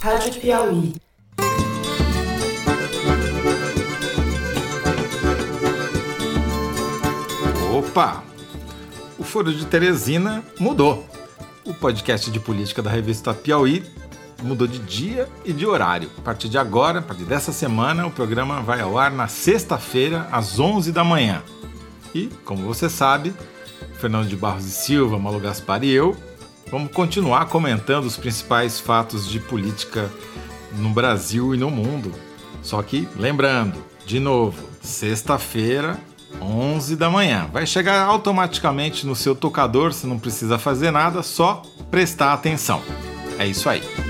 Rádio Piauí. Opa! O Foro de Teresina mudou. O podcast de política da revista Piauí mudou de dia e de horário. A partir de agora, a partir dessa semana, o programa vai ao ar na sexta-feira, às 11 da manhã. E, como você sabe, Fernando de Barros e Silva, Malu Gaspar e eu vamos continuar comentando os principais fatos de política no Brasil e no mundo. Só que, lembrando, de novo, sexta-feira, 11 da manhã. Vai chegar automaticamente no seu tocador, você não precisa fazer nada, só prestar atenção. É isso aí.